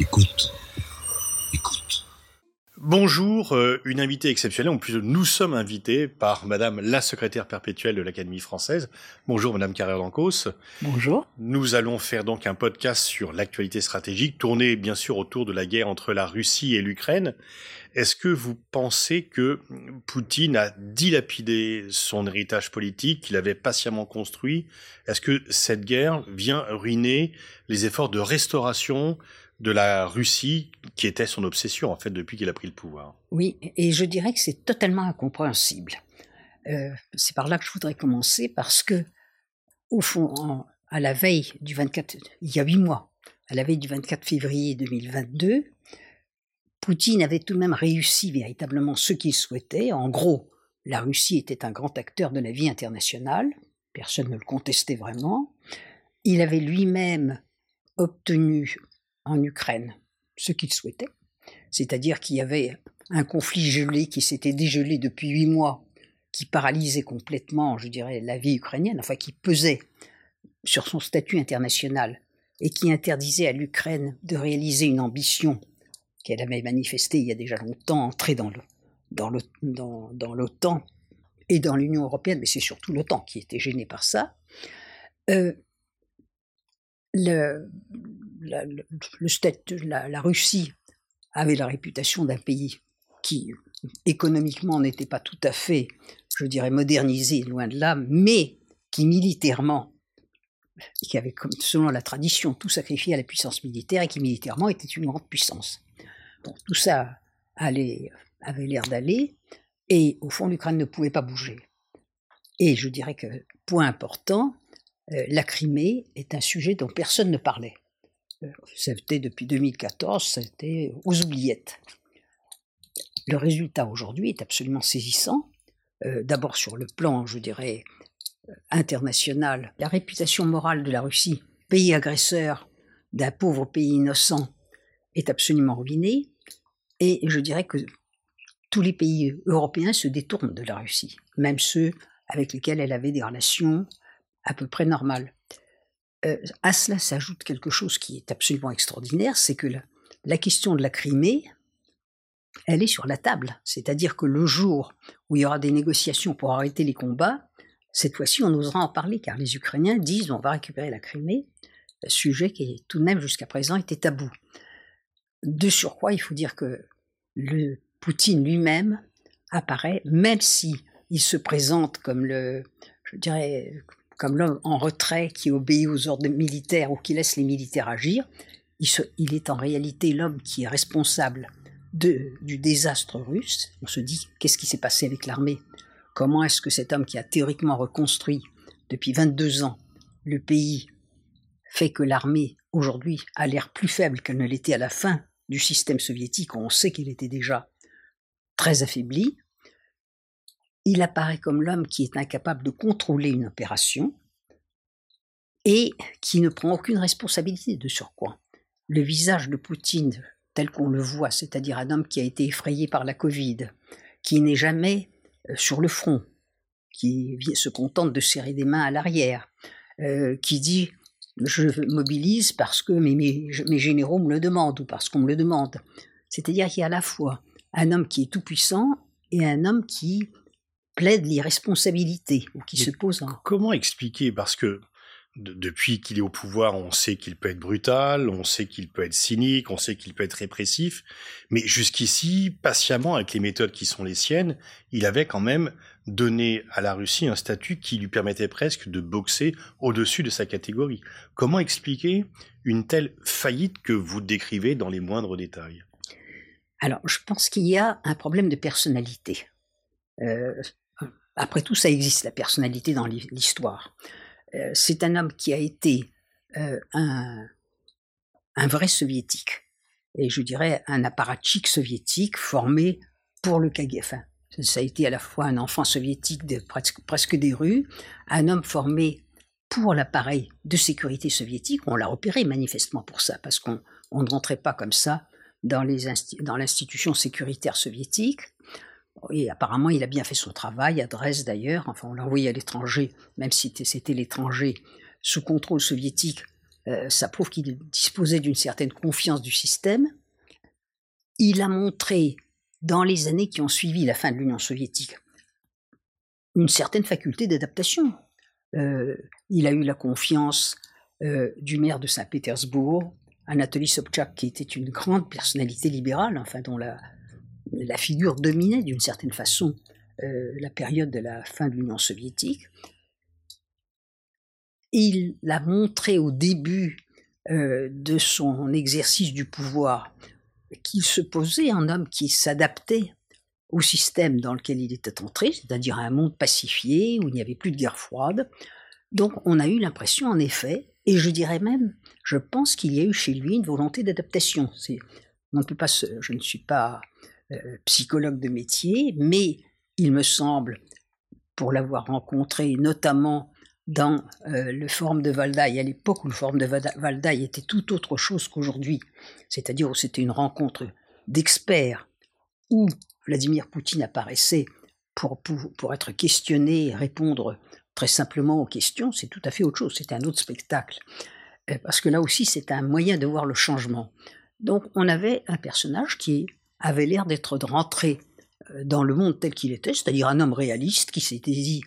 Écoute. Écoute. Bonjour, euh, une invitée exceptionnelle, en plus nous sommes invités par Madame la secrétaire perpétuelle de l'Académie française. Bonjour Madame Carrère d'Ancos. Bonjour. Nous allons faire donc un podcast sur l'actualité stratégique, tourné bien sûr autour de la guerre entre la Russie et l'Ukraine. Est-ce que vous pensez que Poutine a dilapidé son héritage politique qu'il avait patiemment construit? Est-ce que cette guerre vient ruiner les efforts de restauration de la Russie, qui était son obsession en fait depuis qu'il a pris le pouvoir. Oui, et je dirais que c'est totalement incompréhensible. Euh, c'est par là que je voudrais commencer parce que, au fond, à la veille du 24, il y a huit mois, à la veille du 24 février 2022, Poutine avait tout de même réussi véritablement ce qu'il souhaitait. En gros, la Russie était un grand acteur de la vie internationale, personne ne le contestait vraiment. Il avait lui-même obtenu en Ukraine ce qu'il souhaitait, c'est-à-dire qu'il y avait un conflit gelé qui s'était dégelé depuis huit mois, qui paralysait complètement, je dirais, la vie ukrainienne, enfin qui pesait sur son statut international et qui interdisait à l'Ukraine de réaliser une ambition qu'elle avait manifestée il y a déjà longtemps, entrer dans l'OTAN dans, et dans l'Union européenne, mais c'est surtout l'OTAN qui était gêné par ça. Euh, le, la, la, Russie avait la réputation d'un pays qui économiquement n'était pas tout à fait, je dirais, modernisé, loin de là, mais qui militairement, qui avait, selon la tradition, tout sacrifié à la puissance militaire et qui militairement était une grande puissance. Tout ça allait, avait l'air d'aller, et au fond, l'Ukraine ne pouvait pas bouger. Et je dirais que, point important, euh, la Crimée est un sujet dont personne ne parlait. Euh, c'était depuis 2014, c'était aux oubliettes. Le résultat aujourd'hui est absolument saisissant. Euh, d'abord sur le plan, je dirais, international. La réputation morale de la Russie, pays agresseur d'un pauvre pays innocent, est absolument ruinée. Et je dirais que tous les pays européens se détournent de la Russie, même ceux avec lesquels elle avait des relations à peu près normal. Euh, à cela s'ajoute quelque chose qui est absolument extraordinaire, c'est que la, question de la Crimée, elle est sur la table. C'est-à-dire que le jour où il y aura des négociations pour arrêter les combats, cette fois-ci on osera en parler, car les Ukrainiens disent on va récupérer la Crimée, sujet qui tout de même jusqu'à présent était tabou. De surcroît, il faut dire que le Poutine lui-même apparaît, même si il se présente comme le, je dirais, comme l'homme en retrait qui obéit aux ordres militaires ou qui laisse les militaires agir, il, est en réalité l'homme qui est responsable du désastre russe. On se dit, qu'est-ce qui s'est passé avec l'armée? Comment est-ce que cet homme qui a théoriquement reconstruit depuis 22 ans le pays fait que l'armée aujourd'hui a l'air plus faible qu'elle ne l'était à la fin du système soviétique, où on sait qu'il était déjà très affaibli, il apparaît comme l'homme qui est incapable de contrôler une opération et qui ne prend aucune responsabilité de surcroît. Le visage de Poutine tel qu'on le voit, c'est-à-dire un homme qui a été effrayé par la Covid, qui n'est jamais euh, sur le front, qui se contente de serrer des mains à l'arrière, euh, qui dit je mobilise parce que mes, mes, généraux me le demandent ou parce qu'on me le demande. C'est-à-dire qu'il y a à la fois un homme qui est tout puissant et un homme qui plaide l'irresponsabilité ou qui se pose un... Comment expliquer? Parce que depuis qu'il est au pouvoir, on sait qu'il peut être brutal, on sait qu'il peut être cynique, on sait qu'il peut être répressif, mais jusqu'ici, patiemment, avec les méthodes qui sont les siennes, il avait quand même donné à la Russie un statut qui lui permettait presque de boxer au-dessus de sa catégorie. Comment expliquer une telle faillite que vous décrivez dans les moindres détails? Alors, je pense qu'il y a un problème de personnalité. Euh, après tout, ça existe, la personnalité dans l'histoire. Euh, c'est un homme qui a été euh, un, vrai soviétique, et je dirais un apparatchik soviétique formé pour le KGF. ça a été à la fois un enfant soviétique de presque, presque des rues, un homme formé pour l'appareil de sécurité soviétique. On l'a repéré manifestement pour ça, parce qu'on ne rentrait pas comme ça dans l'institution sécuritaire soviétique. Et apparemment, il a bien fait son travail, à Dresde d'ailleurs. Enfin, on l'a envoyé à l'étranger, même si c'était l'étranger sous contrôle soviétique. euh, ça prouve qu'il disposait d'une certaine confiance du système. Il a montré, dans les années qui ont suivi la fin de l'Union soviétique, une certaine faculté d'adaptation. Euh, il a eu la confiance euh, du maire de Saint-Pétersbourg, Anatoly Sobchak, qui était une grande personnalité libérale, enfin dont la, la figure dominait d'une certaine façon euh, la période de la fin de l'Union soviétique. Il a montré au début euh, de son exercice du pouvoir qu'il se posait un homme qui s'adaptait au système dans lequel il était entré, c'est-à-dire à un monde pacifié où il n'y avait plus de guerre froide. Donc on a eu l'impression en effet, et je dirais même, je pense qu'il y a eu chez lui une volonté d'adaptation. On ne peut pas, je ne suis pas psychologue de métier, mais il me semble, pour l'avoir rencontré notamment dans euh, le Forum de Valdaï, à l'époque où le Forum de Valdaï était tout autre chose qu'aujourd'hui, c'est-à-dire où c'était une rencontre d'experts où Vladimir Poutine apparaissait pour, pour, être questionné répondre très simplement aux questions, c'est tout à fait autre chose, c'est un autre spectacle. Euh, parce que là aussi, c'est un moyen de voir le changement. Donc on avait un personnage qui avait l'air d'être rentré euh, dans le monde tel qu'il était, c'est-à-dire un homme réaliste qui s'était dit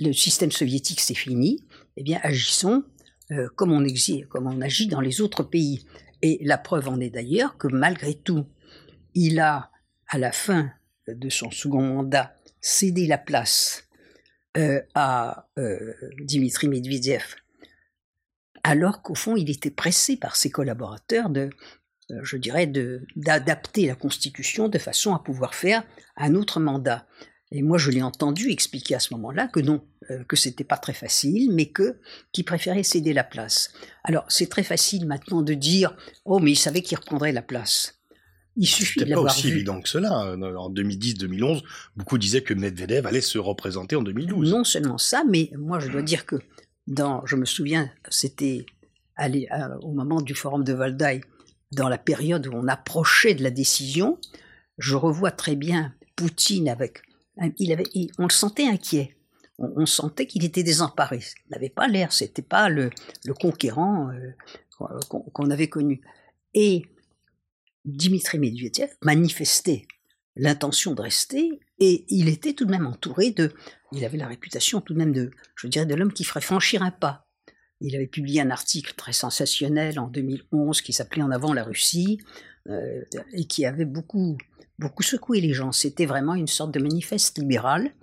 le système soviétique c'est fini, eh bien agissons euh, comme, on agit dans les autres pays. Et la preuve en est d'ailleurs que malgré tout, il a, à la fin de son second mandat, cédé la place euh, à Dimitri Medvedev, alors qu'au fond, il était pressé par ses collaborateurs de je dirais, d'adapter la Constitution de façon à pouvoir faire un autre mandat. Et moi, je l'ai entendu expliquer à ce moment-là que non, euh, que c'était pas très facile, mais que qu'il préférait céder la place. Alors, c'est très facile maintenant de dire, oh, mais il savait qu'il reprendrait la place. Il suffit de pas aussi évident que cela. En 2010-2011, beaucoup disaient que Medvedev allait se représenter en 2012. Non seulement ça, mais moi, je dois dire que dans, je me souviens, c'était au moment du forum de Valdaï, dans la période où on approchait de la décision, je revois très bien Poutine avec. On le sentait inquiet. On, sentait qu'il était désemparé. Il n'avait pas l'air, c'était pas le, conquérant euh, qu'on avait connu. Et Dimitri Medvedev manifestait l'intention de rester et il était tout de même entouré de. Il avait la réputation tout de même de, je dirais, de l'homme qui ferait franchir un pas. Il avait publié un article très sensationnel en 2011 qui s'appelait En avant la Russie euh, et qui avait beaucoup, beaucoup secoué les gens. C'était vraiment une sorte de manifeste libéral.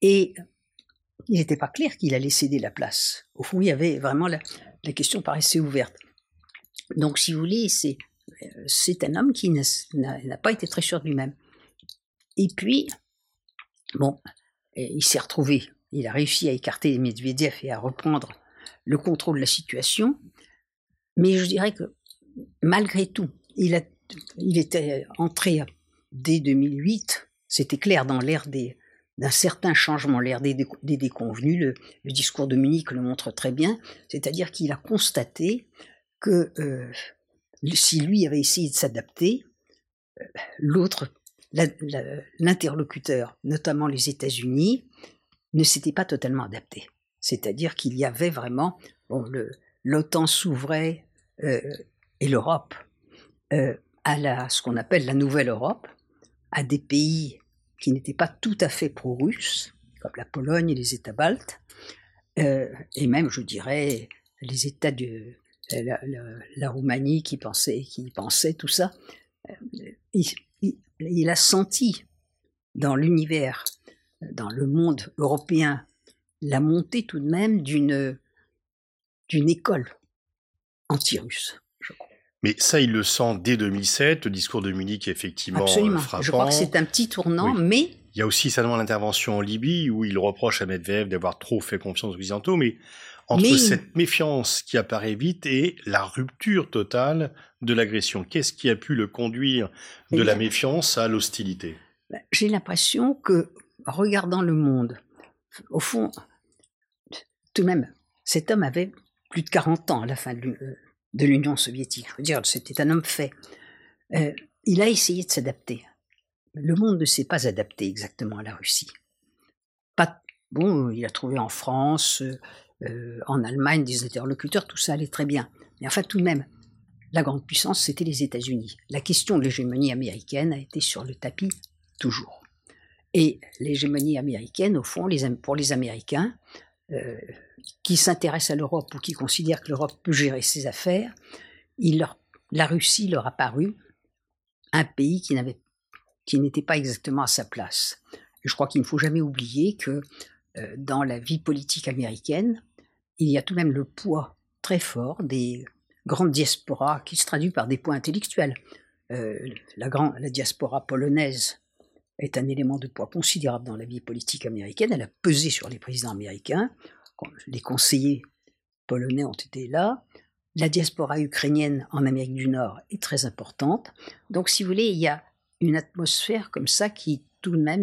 Et il n'était pas clair qu'il allait céder la place. Au fond, il y avait vraiment la, la question paraissait ouverte. Donc, si vous voulez, c'est, c'est un homme qui n'a pas été très sûr de lui-même. Et puis, bon, il s'est retrouvé, il a réussi à écarter Medvedev et à reprendre le contrôle de la situation. Mais je dirais que malgré tout, il, a, il était entré dès 2008, c'était clair dans l'ère d'un certain changement, l'ère des, des, déconvenus, le, discours de Munich le montre très bien, c'est-à-dire qu'il a constaté que euh, si lui avait essayé de s'adapter, euh, l'autre, l'interlocuteur, notamment les États-Unis, ne s'était pas totalement adapté. C'est-à-dire qu'il y avait vraiment, l'OTAN s'ouvrait euh, et l'Europe euh, à la, ce qu'on appelle la Nouvelle Europe, à des pays qui n'étaient pas tout à fait pro-russes, comme la Pologne et les États baltes, euh, et même, je dirais, les États de la, Roumanie qui pensaient, qui pensaient tout ça. il a senti dans l'univers, dans le monde européen la montée tout de même d'une d'une école anti-russe. Mais ça, il le sent dès 2007, le discours de Munich est effectivement euh, Absolument. frappant. Je crois que c'est un petit tournant, mais... Il y a aussi certainement l'intervention en Libye, où il reproche à Medvedev d'avoir trop fait confiance aux Occidentaux, mais entre cette méfiance qui apparaît vite et la rupture totale de l'agression, qu'est-ce qui a pu le conduire de la méfiance à l'hostilité? Ben, J'ai l'impression que, regardant le monde, au fond, tout de même, cet homme avait plus de 40 ans à la fin de l'Union soviétique. Je veux dire, c'était un homme fait. Euh, il a essayé de s'adapter. Le monde ne s'est pas adapté exactement à la Russie. Bon, il a trouvé en France euh, euh, en Allemagne, des interlocuteurs, tout ça allait très bien. Mais enfin, tout de même, la grande puissance, c'était les États-Unis. La question de l'hégémonie américaine a été sur le tapis toujours. Et l'hégémonie américaine, au fond, les, pour les Américains, qui s'intéressent à l'Europe ou qui considèrent que l'Europe peut gérer ses affaires, la Russie leur a paru un pays qui n'était pas exactement à sa place. Je crois qu'il ne faut jamais oublier que euh, dans la vie politique américaine, il y a tout de même le poids très fort des grandes diasporas qui se traduit par des points intellectuels. Euh, la diaspora polonaise est un élément de poids considérable dans la vie politique américaine. Elle a pesé sur les présidents américains. Les conseillers polonais ont été là. La diaspora ukrainienne en Amérique du Nord est très importante. Donc, si vous voulez, il y a une atmosphère comme ça qui, tout de même,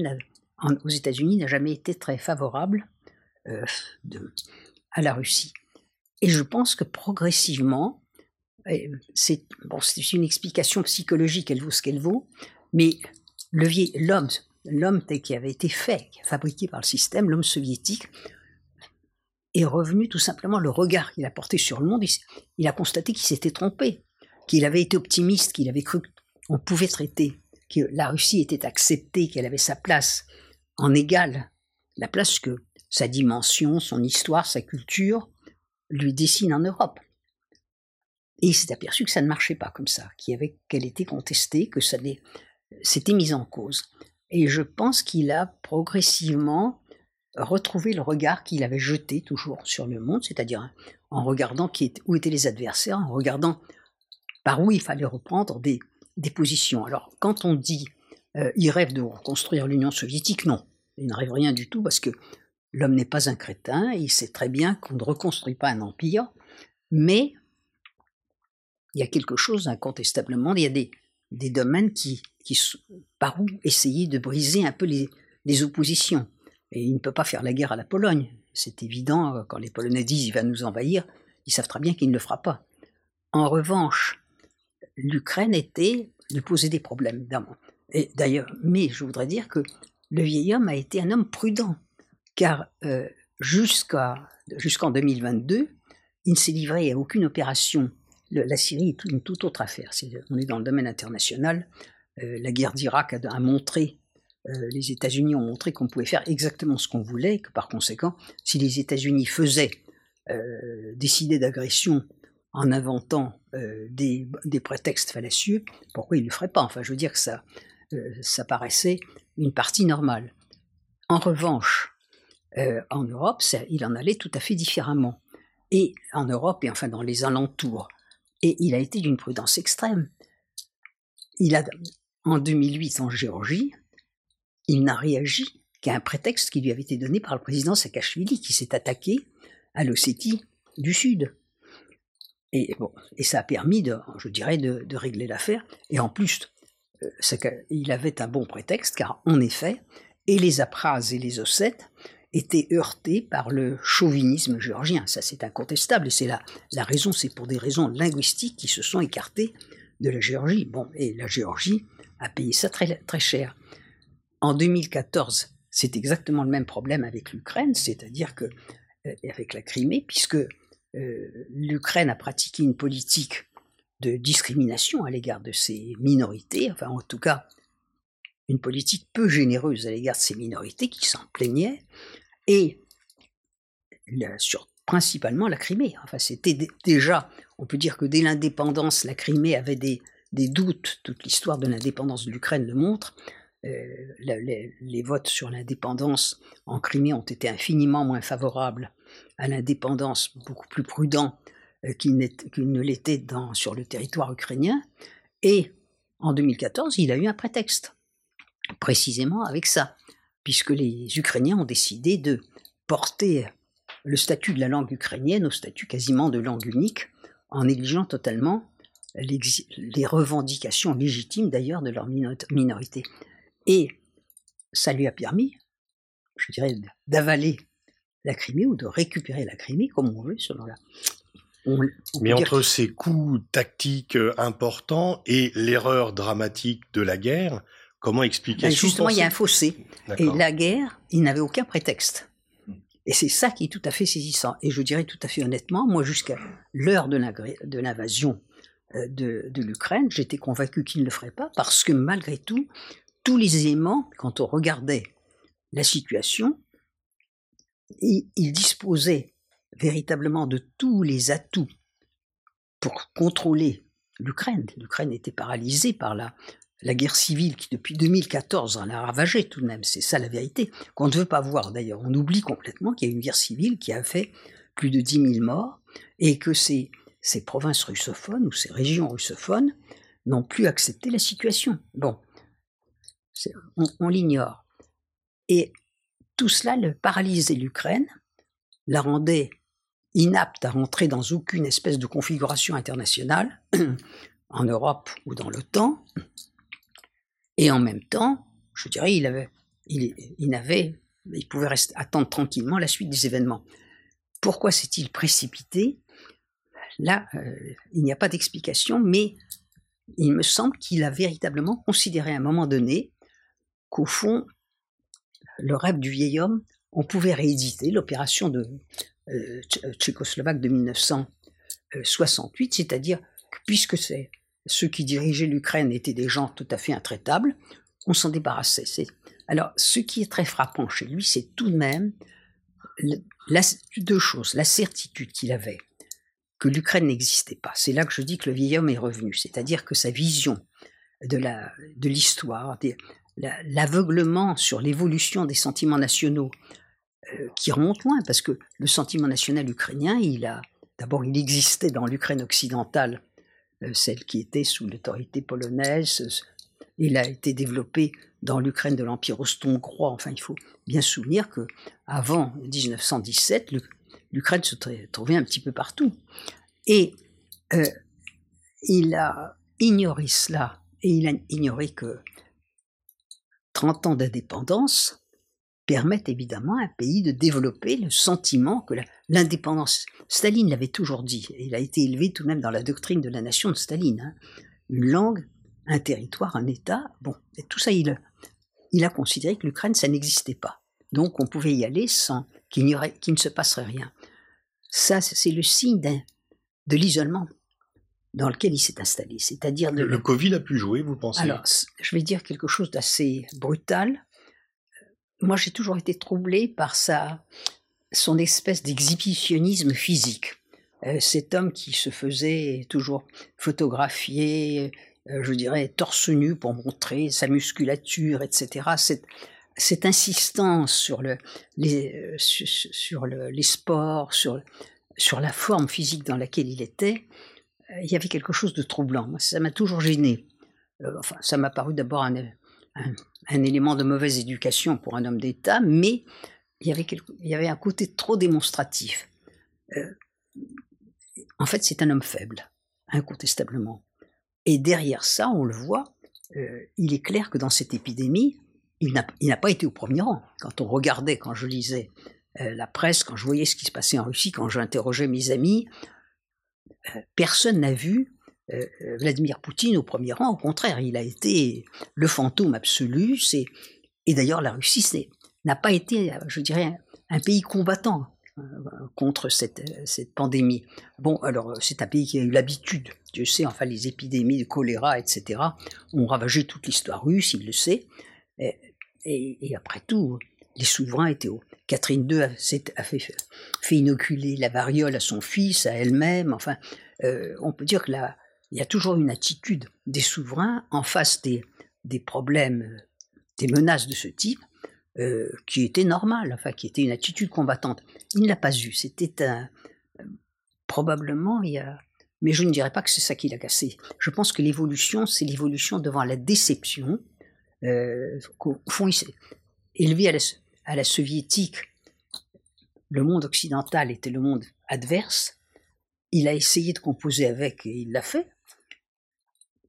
aux États-Unis, n'a jamais été très favorable euh, à la Russie. Et je pense que progressivement, c'est bon, une explication psychologique, elle vaut ce qu'elle vaut, mais l'homme, l'homme qui avait été fait, fabriqué par le système, l'homme soviétique, est revenu tout simplement le regard qu'il a porté sur le monde. Il, a constaté qu'il s'était trompé, qu'il avait été optimiste, qu'il avait cru qu'on pouvait traiter, que la Russie était acceptée, qu'elle avait sa place en égal, la place que sa dimension, son histoire, sa culture lui dessinent en Europe. Et il s'est aperçu que ça ne marchait pas comme ça, qu'elle était contestée, que ça s'était mis en cause. Et je pense qu'il a progressivement retrouver le regard qu'il avait jeté toujours sur le monde, c'est-à-dire en regardant qui où étaient les adversaires, en regardant par où il fallait reprendre des, positions. Alors, quand on dit euh, il rêve de reconstruire l'Union soviétique, non, il ne rêve rien du tout parce que l'homme n'est pas un crétin, il sait très bien qu'on ne reconstruit pas un empire, mais il y a quelque chose incontestablement, il y a des domaines qui, qui, par où essayer de briser un peu les, oppositions. Et il ne peut pas faire la guerre à la Pologne. C'est évident, euh, quand les Polonais disent il va nous envahir, ils savent très bien qu'il ne le fera pas. En revanche, l'Ukraine était de poser des problèmes. Et d'ailleurs, mais je voudrais dire que le vieil homme a été un homme prudent, car euh, jusqu'à jusqu'en 2022, il ne s'est livré à aucune opération. la Syrie est une toute autre affaire. on est dans le domaine international. Euh, la guerre d'Irak a, montré euh, les États-Unis ont montré qu'on pouvait faire exactement ce qu'on voulait, que par conséquent, si les États-Unis faisaient euh, décider d'agression en inventant des, prétextes fallacieux, pourquoi ils ne le feraient pas? Enfin, je veux dire que ça, ça paraissait une partie normale. En revanche, en Europe, il en allait tout à fait différemment. Et en Europe, et enfin dans les alentours. Et il a été d'une prudence extrême. Il a, en 2008, en Géorgie, il n'a réagi qu'à un prétexte qui lui avait été donné par le président Saakashvili, qui s'est attaqué à l'Ossétie du Sud. Et, bon, et ça a permis, de, je dirais, de, régler l'affaire. Et en plus, euh, il avait un bon prétexte, car en effet, et les Apras et les Ossètes étaient heurtés par le chauvinisme géorgien. Ça, c'est incontestable. Et c'est la, raison, c'est pour des raisons linguistiques qui se sont écartées de la Géorgie. Bon, et la Géorgie a payé ça très, très cher. En 2014, c'est exactement le même problème avec l'Ukraine, c'est-à-dire que euh, avec la Crimée, puisque euh, l'Ukraine a pratiqué une politique de discrimination à l'égard de ses minorités, enfin en tout cas une politique peu généreuse à l'égard de ces minorités qui s'en plaignaient, et sur principalement la Crimée. Enfin, c'était déjà, on peut dire que dès l'indépendance, la Crimée avait des, des doutes, toute l'histoire de l'indépendance de l'Ukraine le montre, euh, les, votes sur l'indépendance en Crimée ont été infiniment moins favorables à l'indépendance, beaucoup plus prudents euh, qu'ils ne l'étaient sur le territoire ukrainien. Et en 2014, il a eu un prétexte, précisément avec ça, puisque les Ukrainiens ont décidé de porter le statut de la langue ukrainienne au statut quasiment de langue unique, en négligeant totalement les revendications légitimes d'ailleurs de leur minorité. Et ça lui a permis, je dirais, d'avaler la Crimée ou de récupérer la Crimée comme on veut, selon la. Mais entre ces coups tactiques euh, importants et l'erreur dramatique de la guerre, comment expliquer ben Justement, il y a un fossé. Et la guerre, il n'avait aucun prétexte. Et c'est ça qui est tout à fait saisissant. Et je dirais tout à fait honnêtement, moi, jusqu'à l'heure de l'invasion de, de l'Ukraine, j'étais convaincu qu'il ne le ferait pas, parce que malgré tout, tous les éléments, quand on regardait la situation, il, il disposait véritablement de tous les atouts pour contrôler l'Ukraine. L'Ukraine était paralysée par la, la guerre civile qui, depuis 2014, l'a ravagée tout de même. C'est ça la vérité. Qu'on ne veut pas voir d'ailleurs. On oublie complètement qu'il y a une guerre civile qui a fait plus de 10 000 morts et que ces, ces provinces russophones ou ces régions russophones n'ont plus accepté la situation. Bon, on, l'ignore. Et tout cela le paralysait l'Ukraine, la rendait inapte à rentrer dans aucune espèce de configuration internationale, en Europe ou dans l'OTAN, et en même temps, je dirais, il avait, il, il pouvait attendre tranquillement la suite des événements. Pourquoi s'est-il précipité? Là, euh, il n'y a pas d'explication, mais il me semble qu'il a véritablement considéré à un moment donné qu'au fond, le rêve du vieil homme, on pouvait rééditer l'opération de euh, tchécoslovaque de 1968, c'est-à-dire que puisque ceux qui dirigeaient l'Ukraine étaient des gens tout à fait intraitables, on s'en débarrassait. Alors, ce qui est très frappant chez lui, c'est tout de même deux choses. La certitude qu'il avait que l'Ukraine n'existait pas. C'est là que je dis que le vieil homme est revenu. C'est-à-dire que sa vision de l'histoire, de l'aveuglement sur l'évolution des sentiments nationaux, euh, qui remonte loin, parce que le sentiment national ukrainien, il a d'abord il existait dans l'Ukraine occidentale euh, celle qui était sous l'autorité polonaise. Il a été développé dans l'Ukraine de l'Empire austro-hongrois. Enfin, il faut bien souvenir que avant 1917, l'Ukraine se trouvait un petit peu partout. Et euh, il a ignoré cela, et il a ignoré que 30 ans d'indépendance permettent évidemment à un pays de développer le sentiment que l'indépendance. Staline l'avait toujours dit, il a été élevé tout de même dans la doctrine de la nation de Staline. Hein. Une langue, un territoire, un État. Bon, tout ça, il a considéré que l'Ukraine, ça n'existait pas. Donc on pouvait y aller sans qu'il ne se passerait rien. Ça, c'est le signe de l'isolement dans lequel il s'est installé. C'est-à-dire le, le Covid a pu jouer, vous pensez? Alors, je vais dire quelque chose d'assez brutal moi j'ai toujours été troublé par sa, son espèce d'exhibitionnisme physique. Euh, cet homme qui se faisait toujours photographier, euh, je dirais, torse nu pour montrer sa musculature, etc. Cette, cette insistance sur, euh, les sports, sur, la forme physique dans laquelle il était, il y avait quelque chose de troublant. Ça m'a toujours gêné. enfin, ça m'a paru d'abord un, élément de mauvaise éducation pour un homme d'État, mais il y avait, un côté trop démonstratif. Euh, en fait, c'est un homme faible, incontestablement. Et derrière ça, on le voit, euh, il est clair que dans cette épidémie, il n'a pas été au premier rang. Quand on regardait, quand je lisais euh, la presse, quand je voyais ce qui se passait en Russie, quand j'interrogeais mes amis, personne n'a vu euh, euh, Vladimir Poutine au premier rang. Au contraire, il a été le fantôme absolu. et d'ailleurs la Russie n'a pas été, je dirais, un, pays combattant euh, contre cette, cette pandémie. Bon, alors c'est un pays qui a eu l'habitude, Dieu sait, enfin les épidémies de choléra, etc., ont ravagé toute l'histoire russe, il le sait. Et, après tout, les souverains étaient hauts. Catherine II a, fait, inoculer la variole à son fils, à elle-même. Enfin, on peut dire que la, il y a toujours une attitude des souverains en face des, des problèmes, des menaces de ce type, euh, qui était normale, enfin qui était une attitude combattante. Il ne l'a pas eu. C'était un probablement il y a, mais je ne dirais pas que c'est ça qui l'a cassé. Je pense que l'évolution, c'est l'évolution devant la déception. Euh, s'est élevé à la, à la soviétique. Le monde occidental était le monde adverse. Il a essayé de composer avec et il l'a fait.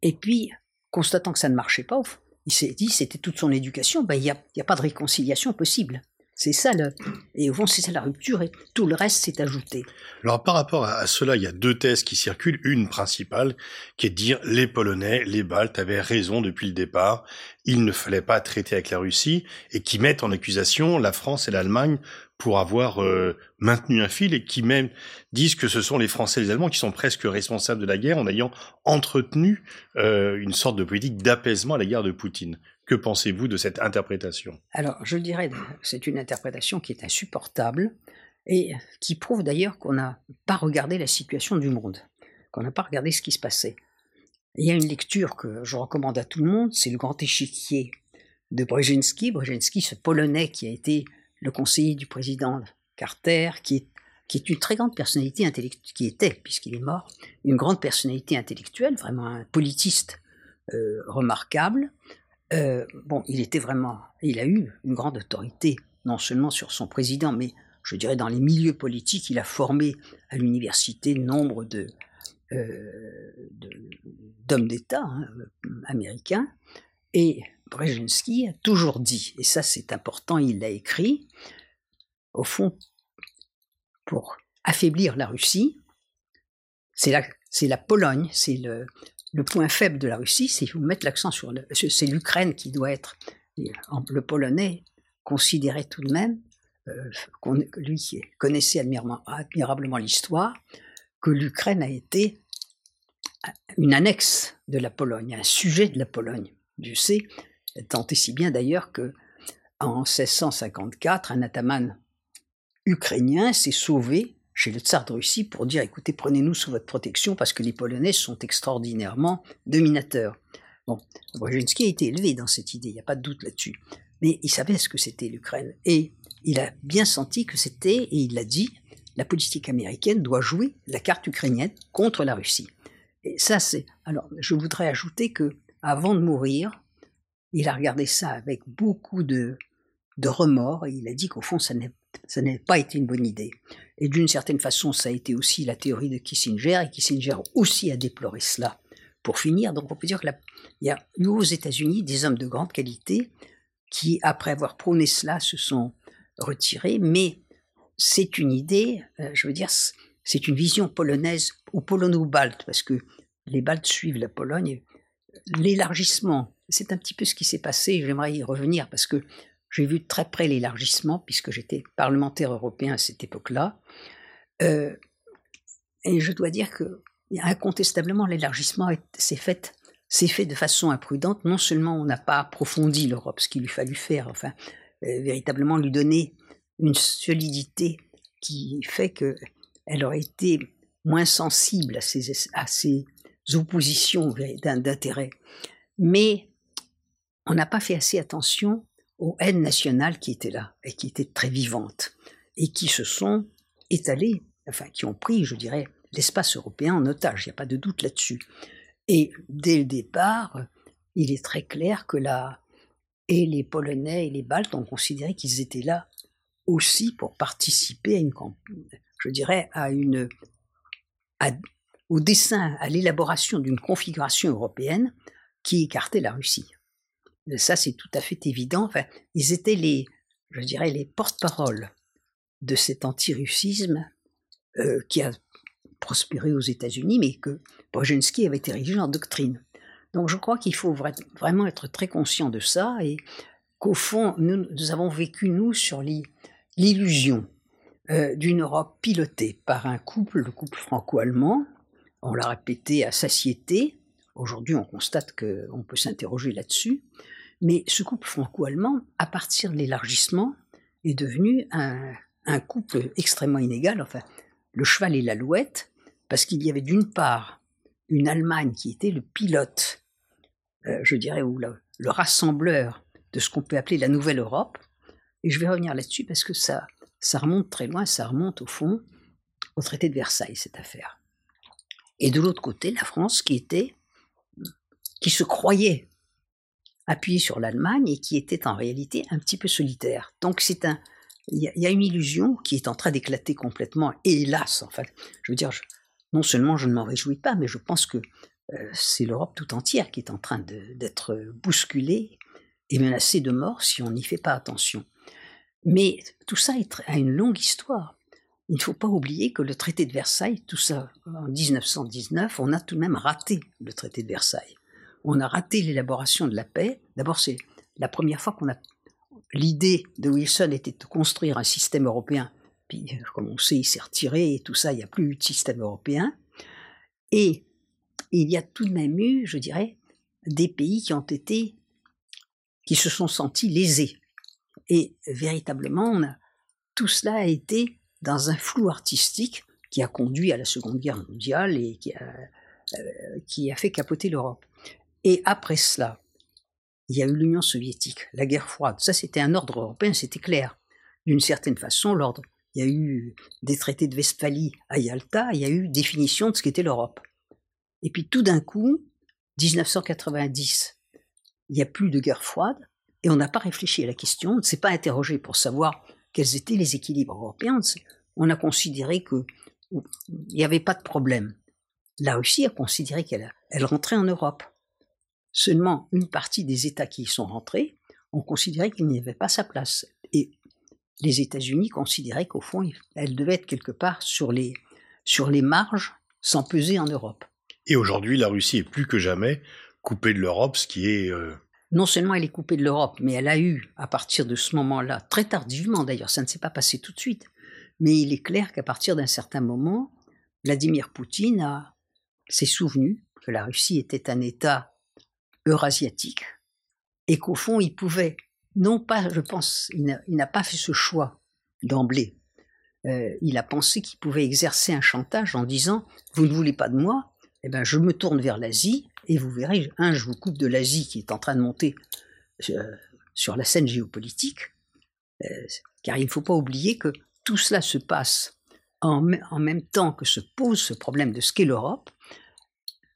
Et puis, constatant que ça ne marchait pas, il s'est dit, c'était toute son éducation, ben, il n'y a, pas de réconciliation possible. C'est ça, le, et au fond, c'est ça la rupture, et tout le reste s'est ajouté. Alors, par rapport à, cela, il y a deux thèses qui circulent. Une principale, qui est de dire les Polonais, les Baltes avaient raison depuis le départ. Il ne fallait pas traiter avec la Russie, et qui mettent en accusation la France et l'Allemagne pour avoir euh, maintenu un fil et qui même disent que ce sont les Français et les Allemands qui sont presque responsables de la guerre en ayant entretenu euh, une sorte de politique d'apaisement à la guerre de Poutine. Que pensez-vous de cette interprétation? Alors, je dirais c'est une interprétation qui est insupportable et qui prouve d'ailleurs qu'on n'a pas regardé la situation du monde, qu'on n'a pas regardé ce qui se passait. Il y a une lecture que je recommande à tout le monde, c'est le grand échiquier de Brzezinski. Brzezinski, ce Polonais qui a été le conseiller du président Carter, qui est, qui est une très grande personnalité intellectuelle, qui était, puisqu'il est mort, une grande personnalité intellectuelle, vraiment un politiste euh, remarquable. Euh, bon, il était vraiment, il a eu une grande autorité, non seulement sur son président, mais je dirais dans les milieux politiques. Il a formé à l'université nombre euh, d'hommes d'État hein, américains. Et Brzezinski a toujours dit, et ça c'est important, il l'a écrit, au fond, pour affaiblir la Russie, c'est la, la Pologne, c'est le, le point faible de la Russie, c'est vous mettre l'accent sur c'est l'Ukraine qui doit être le Polonais considérait tout de même, euh, lui qui connaissait admirablement l'histoire, que l'Ukraine a été une annexe de la Pologne, un sujet de la Pologne. Dieu sait, tant et si bien d'ailleurs que en 1654, un ataman ukrainien s'est sauvé chez le tsar de Russie pour dire écoutez, prenez-nous sous votre protection parce que les Polonais sont extraordinairement dominateurs. Bon, Brzezinski a été élevé dans cette idée, il n'y a pas de doute là-dessus. Mais il savait ce que c'était l'Ukraine. Et il a bien senti que c'était, et il l'a dit, la politique américaine doit jouer la carte ukrainienne contre la Russie. Et ça, c'est. Alors, je voudrais ajouter que, avant de mourir, il a regardé ça avec beaucoup de, de remords et il a dit qu'au fond, ça n'a pas été une bonne idée. Et d'une certaine façon, ça a été aussi la théorie de Kissinger, et Kissinger aussi a déploré cela. Pour finir, donc on peut dire qu'il y a eu aux États-Unis des hommes de grande qualité qui, après avoir prôné cela, se sont retirés, mais c'est une idée, euh, je veux dire, c'est une vision polonaise ou polono-balte, parce que les Baltes suivent la Pologne. L'élargissement, c'est un petit peu ce qui s'est passé, j'aimerais y revenir, parce que j'ai vu de très près l'élargissement, puisque j'étais parlementaire européen à cette époque-là. Euh, et je dois dire que incontestablement, l'élargissement s'est fait, de façon imprudente. Non seulement on n'a pas approfondi l'Europe, ce qu'il lui fallut faire, enfin, euh, véritablement lui donner une solidité qui fait qu'elle aurait été moins sensible à ces, à ces oppositions d'intérêt. Mais on n'a pas fait assez attention aux haines nationales qui étaient là et qui étaient très vivantes et qui se sont étalées, enfin qui ont pris, je dirais, l'espace européen en otage, il n'y a pas de doute là-dessus. Et dès le départ, il est très clair que là, et les Polonais et les Baltes ont considéré qu'ils étaient là aussi pour participer à une, je dirais, à une, au dessin, à l'élaboration d'une configuration européenne qui écartait la Russie ça c'est tout à fait évident. Enfin, ils étaient les, je dirais, les porte-paroles de cet antirussisme euh, qui a prospéré aux États-Unis, mais que Brzezinski avait érigé en doctrine. Donc je crois qu'il faut vraiment être très conscient de ça et qu'au fond, nous, avons vécu, nous, sur l'illusion euh, d'une Europe pilotée par un couple, le couple franco-allemand, on l'a répété à satiété, aujourd'hui on constate qu'on peut s'interroger là-dessus, mais ce couple franco-allemand, à partir de l'élargissement, est devenu un, couple extrêmement inégal, enfin, le cheval et l'alouette, parce qu'il y avait d'une part une Allemagne qui était le pilote, euh, je dirais, ou le, rassembleur de ce qu'on peut appeler la Nouvelle Europe, et je vais revenir là-dessus parce que ça, ça remonte très loin, ça remonte au fond au traité de Versailles, cette affaire. Et de l'autre côté, la France qui était, qui se croyait appuyé sur l'Allemagne et qui était en réalité un petit peu solitaire. Donc c'est un, il y, a une illusion qui est en train d'éclater complètement, hélas, en fait. Je veux dire, non seulement je ne m'en réjouis pas, mais je pense que euh, c'est l'Europe tout entière qui est en train d'être bousculée et menacée de mort si on n'y fait pas attention. Mais tout ça a une longue histoire. Il ne faut pas oublier que le traité de Versailles, tout ça en 1919, on a tout de même raté le traité de Versailles. On a raté l'élaboration de la paix. D'abord, c'est la première fois qu'on a l'idée de Wilson était de construire un système européen. Puis, comme on sait, il s'est retiré et tout ça, il n'y a plus eu de système européen. Et il y a tout de même eu, je dirais, des pays qui ont été, qui se sont sentis lésés. Et véritablement, tout cela a été dans un flou artistique qui a conduit à la Seconde Guerre mondiale et qui a, euh, qui a fait capoter l'Europe. Et après cela, il y a eu l'Union soviétique, la guerre froide. Ça, c'était un ordre européen, c'était clair. D'une certaine façon, l'ordre. Il y a eu des traités de Westphalie à Yalta, il y a eu définition de ce qu'était l'Europe. Et puis tout d'un coup, 1990, il n'y a plus de guerre froide, et on n'a pas réfléchi à la question, on ne s'est pas interrogé pour savoir quels étaient les équilibres européens. On a considéré qu'il n'y avait pas de problème. La Russie a considéré qu'elle elle rentrait en Europe. Seulement une partie des États qui y sont rentrés ont considéré qu'il n'y avait pas sa place. Et les États-Unis considéraient qu'au fond, elle devait être quelque part sur les, sur les marges sans peser en Europe. Et aujourd'hui, la Russie est plus que jamais coupée de l'Europe, ce qui est euh, non seulement elle est coupée de l'Europe, mais elle a eu, à partir de ce moment-là, très tardivement d'ailleurs, ça ne s'est pas passé tout de suite, mais il est clair qu'à partir d'un certain moment, Vladimir Poutine s'est souvenu que la Russie était un État eurasiatique et qu'au fond, il pouvait, non pas, je pense, il n'a pas fait ce choix d'emblée. Euh, il a pensé qu'il pouvait exercer un chantage en disant Vous ne voulez pas de moi Eh bien, je me tourne vers l'Asie et vous verrez, un, je vous coupe de l'Asie qui est en train de monter euh, sur la scène géopolitique, euh, car il ne faut pas oublier que tout cela se passe en, en, même temps que se pose ce problème de ce qu'est l'Europe,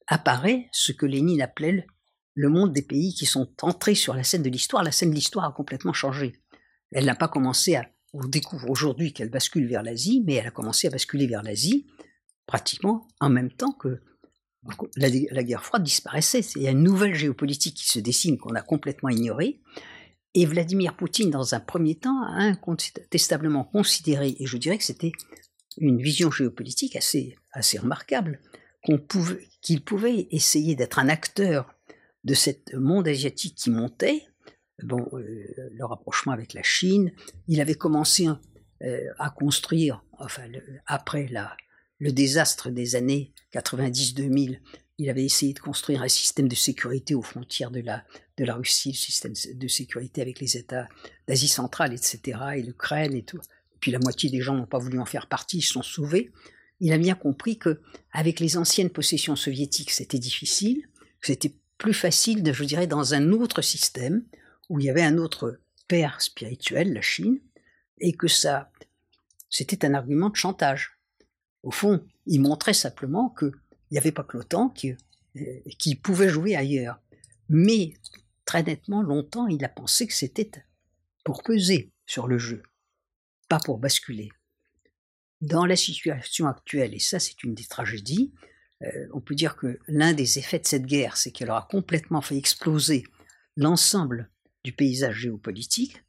apparaît ce que Lénine appelait le monde des pays qui sont entrés sur la scène de l'histoire. La scène de l'histoire a complètement changé. Elle n'a pas commencé à, on découvre aujourd'hui qu'elle bascule vers l'Asie, mais elle a commencé à basculer vers l'Asie pratiquement en même temps que la, guerre froide disparaissait. Il y a une nouvelle géopolitique qui se dessine qu'on a complètement ignorée. Et Vladimir Poutine, dans un premier temps, a incontestablement considéré, et je dirais que c'était une vision géopolitique assez, assez remarquable, qu'il pouvait, pouvait essayer d'être un acteur de ce monde asiatique qui montait, bon, euh, le rapprochement avec la Chine. Il avait commencé euh, à construire, enfin, après la, le désastre des années 90-2000, il avait essayé de construire un système de sécurité aux frontières de la, de la Russie, le système de sécurité avec les États d'Asie centrale, etc., et l'Ukraine et tout. puis la moitié des gens n'ont pas voulu en faire partie, ils se sont sauvés. Il a bien compris que avec les anciennes possessions soviétiques, c'était difficile, c'était plus facile, de, je dirais, dans un autre système où il y avait un autre père spirituel, la Chine, et que ça, c'était un argument de chantage. Au fond, il montrait simplement qu'il n'y avait pas que l'OTAN qui, euh, qui pouvait jouer ailleurs. Mais très nettement, longtemps, il a pensé que c'était pour peser sur le jeu, pas pour basculer. Dans la situation actuelle, et ça c'est une des tragédies, on peut dire que l'un des effets de cette guerre, c'est qu'elle aura complètement fait exploser l'ensemble du paysage géopolitique.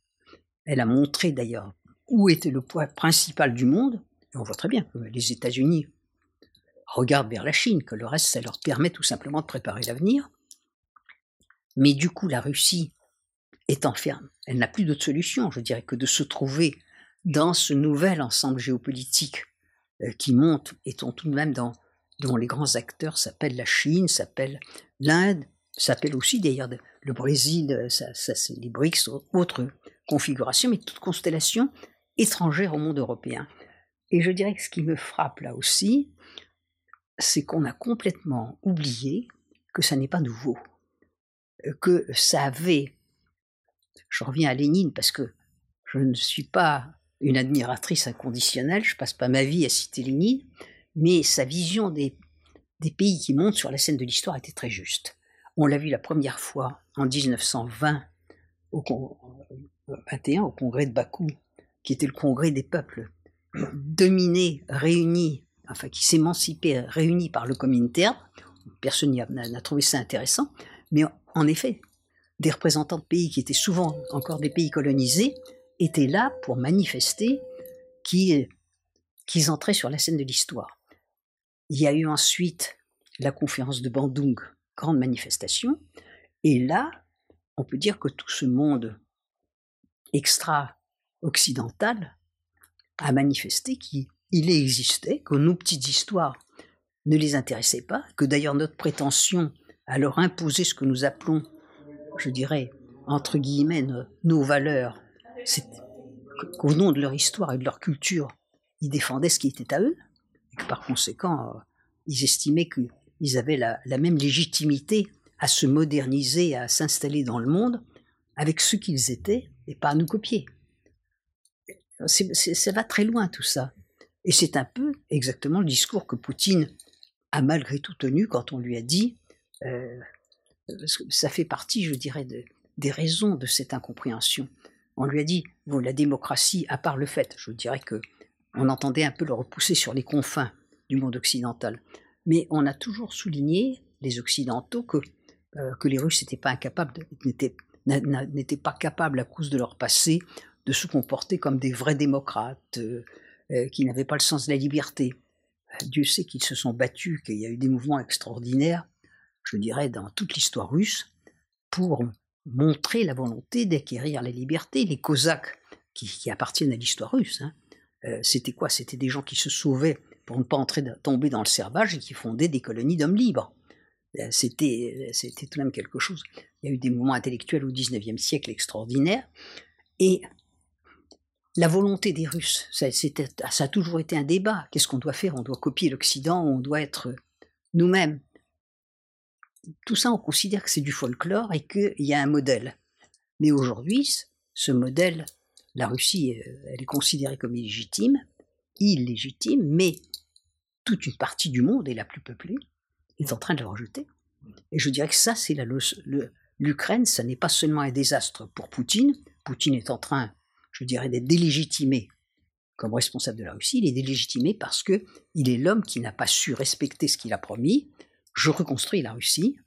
Elle a montré d'ailleurs où était le poids principal du monde, on voit très bien que les États-Unis regardent vers la Chine, que le reste, ça leur permet tout simplement de préparer l'avenir. Mais du coup, la Russie est enfermée. Elle n'a plus d'autre solution, je dirais, que de se trouver dans ce nouvel ensemble géopolitique euh, qui monte, et tout de même dans, dont les grands acteurs s'appellent la Chine, s'appellent l'Inde, s'appellent aussi d'ailleurs le Brésil, euh, ça, c'est les BRICS, autre configuration, mais toute constellation étrangère au monde européen. Et je dirais que ce qui me frappe là aussi, c'est qu'on a complètement oublié que ça n'est pas nouveau, euh, que ça avait, je reviens à Lénine parce que je ne suis pas une admiratrice inconditionnelle, je passe pas ma vie à citer Lénine, mais sa vision des, pays qui montent sur la scène de l'histoire était très juste. On l'a vu la première fois en 1920 au, 21, au congrès de Bakou, qui était le congrès des peuples dominé, réuni, enfin qui s'émancipait, réuni par le Comintern. Personne n'a trouvé ça intéressant, mais en effet, des représentants de pays qui étaient souvent encore des pays colonisés étaient là pour manifester qu'ils entraient sur la scène de l'histoire. Il y a eu ensuite la conférence de Bandung, grande manifestation, et là, on peut dire que tout ce monde extra-occidental a manifesté qu'il existait, que nos petites histoires ne les intéressaient pas, que d'ailleurs notre prétention à leur imposer ce que nous appelons, je dirais, entre guillemets, nos, valeurs, c'est qu'au nom de leur histoire et de leur culture, ils défendaient ce qui était à eux, par conséquent, euh, ils estimaient qu'ils avaient la, même légitimité à se moderniser, à s'installer dans le monde avec ce qu'ils étaient et pas à nous copier. ça va très loin tout ça. Et c'est un peu exactement le discours que Poutine a malgré tout tenu quand on lui a dit, euh, ça fait partie, je dirais, de, des raisons de cette incompréhension. On lui a dit, la démocratie, à part le fait, je dirais que on entendait un peu le repousser sur les confins du monde occidental, mais on a toujours souligné, les Occidentaux, que, euh, que les Russes n'étaient pas incapables, n'étaient pas capables, à cause de leur passé, de se comporter comme des vrais démocrates, euh, euh, qui n'avaient pas le sens de la liberté. Dieu sait qu'ils se sont battus, qu'il y a eu des mouvements extraordinaires, je dirais, dans toute l'histoire russe, pour montrer la volonté d'acquérir la liberté. Les Cosaques, qui, appartiennent à l'histoire russe, hein, euh, c'était quoi? C'était des gens qui se sauvaient pour ne pas entrer, tomber dans le servage et qui fondaient des colonies d'hommes libres. Euh, c'était, c'était tout de même quelque chose. Il y a eu des mouvements intellectuels au XIXe siècle extraordinaires. Et la volonté des Russes, ça, ça a toujours été un débat. Qu'est-ce qu'on doit faire? On doit copier l'Occident, on doit être nous-mêmes? Tout ça, on considère que c'est du folklore et qu'il y a un modèle. Mais aujourd'hui, ce modèle, la Russie, euh, elle est considérée comme illégitime, illégitime, mais toute une partie du monde, et la plus peuplée, est en train de le rejeter. Et je dirais que ça, c'est la L'Ukraine, ça n'est pas seulement un désastre pour Poutine. Poutine est en train, je dirais, d'être délégitimé comme responsable de la Russie. Il est délégitimé parce que il est l'homme qui n'a pas su respecter ce qu'il a promis, je reconstruis la Russie,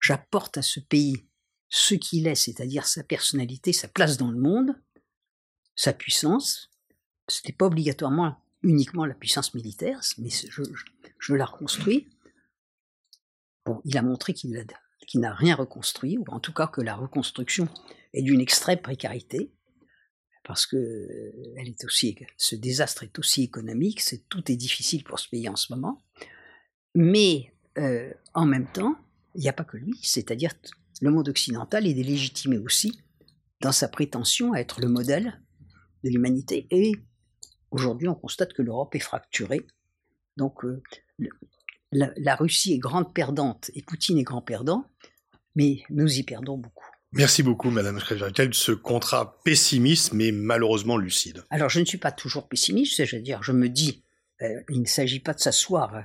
j'apporte à ce pays ce qu'il est, c'est-à-dire sa personnalité, sa place dans le monde, sa puissance. Ce n'est pas obligatoirement uniquement la puissance militaire, mais je, la reconstruis. Bon, il a montré qu'il n'a rien reconstruit, ou en tout cas que la reconstruction est d'une extrême précarité, parce que elle est aussi, ce désastre est aussi économique, c'est tout est difficile pour ce pays en ce moment. Mais euh, en même temps, il n'y a pas que lui, c'est-à-dire le monde occidental est délégitimé aussi dans sa prétention à être le modèle de l'humanité. Et aujourd'hui, on constate que l'Europe est fracturée. Donc, euh, la, Russie est grande perdante et Poutine est grand perdant, mais nous y perdons beaucoup. Merci beaucoup, Madame Schreiber, de ce contrat pessimiste, mais malheureusement lucide. Alors, je ne suis pas toujours pessimiste, c'est-à-dire, je me dis, euh, il ne s'agit pas de s'asseoir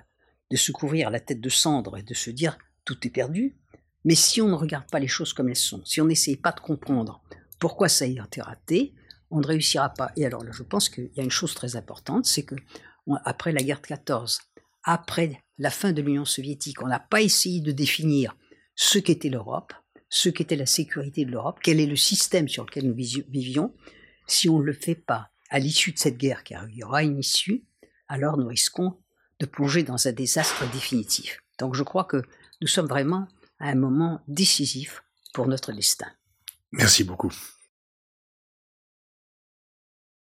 de se couvrir la tête de cendre et de se dire tout est perdu. Mais si on ne regarde pas les choses comme elles sont, si on n'essaye pas de comprendre pourquoi ça a été raté, on ne réussira pas. Et alors je pense qu'il y a une chose très importante, c'est que après la guerre de 14, après la fin de l'Union soviétique, on n'a pas essayé de définir ce qu'était l'Europe, ce qu'était la sécurité de l'Europe, quel est le système sur lequel nous vivions. Si on ne le fait pas à l'issue de cette guerre, car il y aura une issue, alors nous risquons de plonger dans un désastre définitif. Donc je crois que nous sommes vraiment à un moment décisif pour notre destin. Merci beaucoup.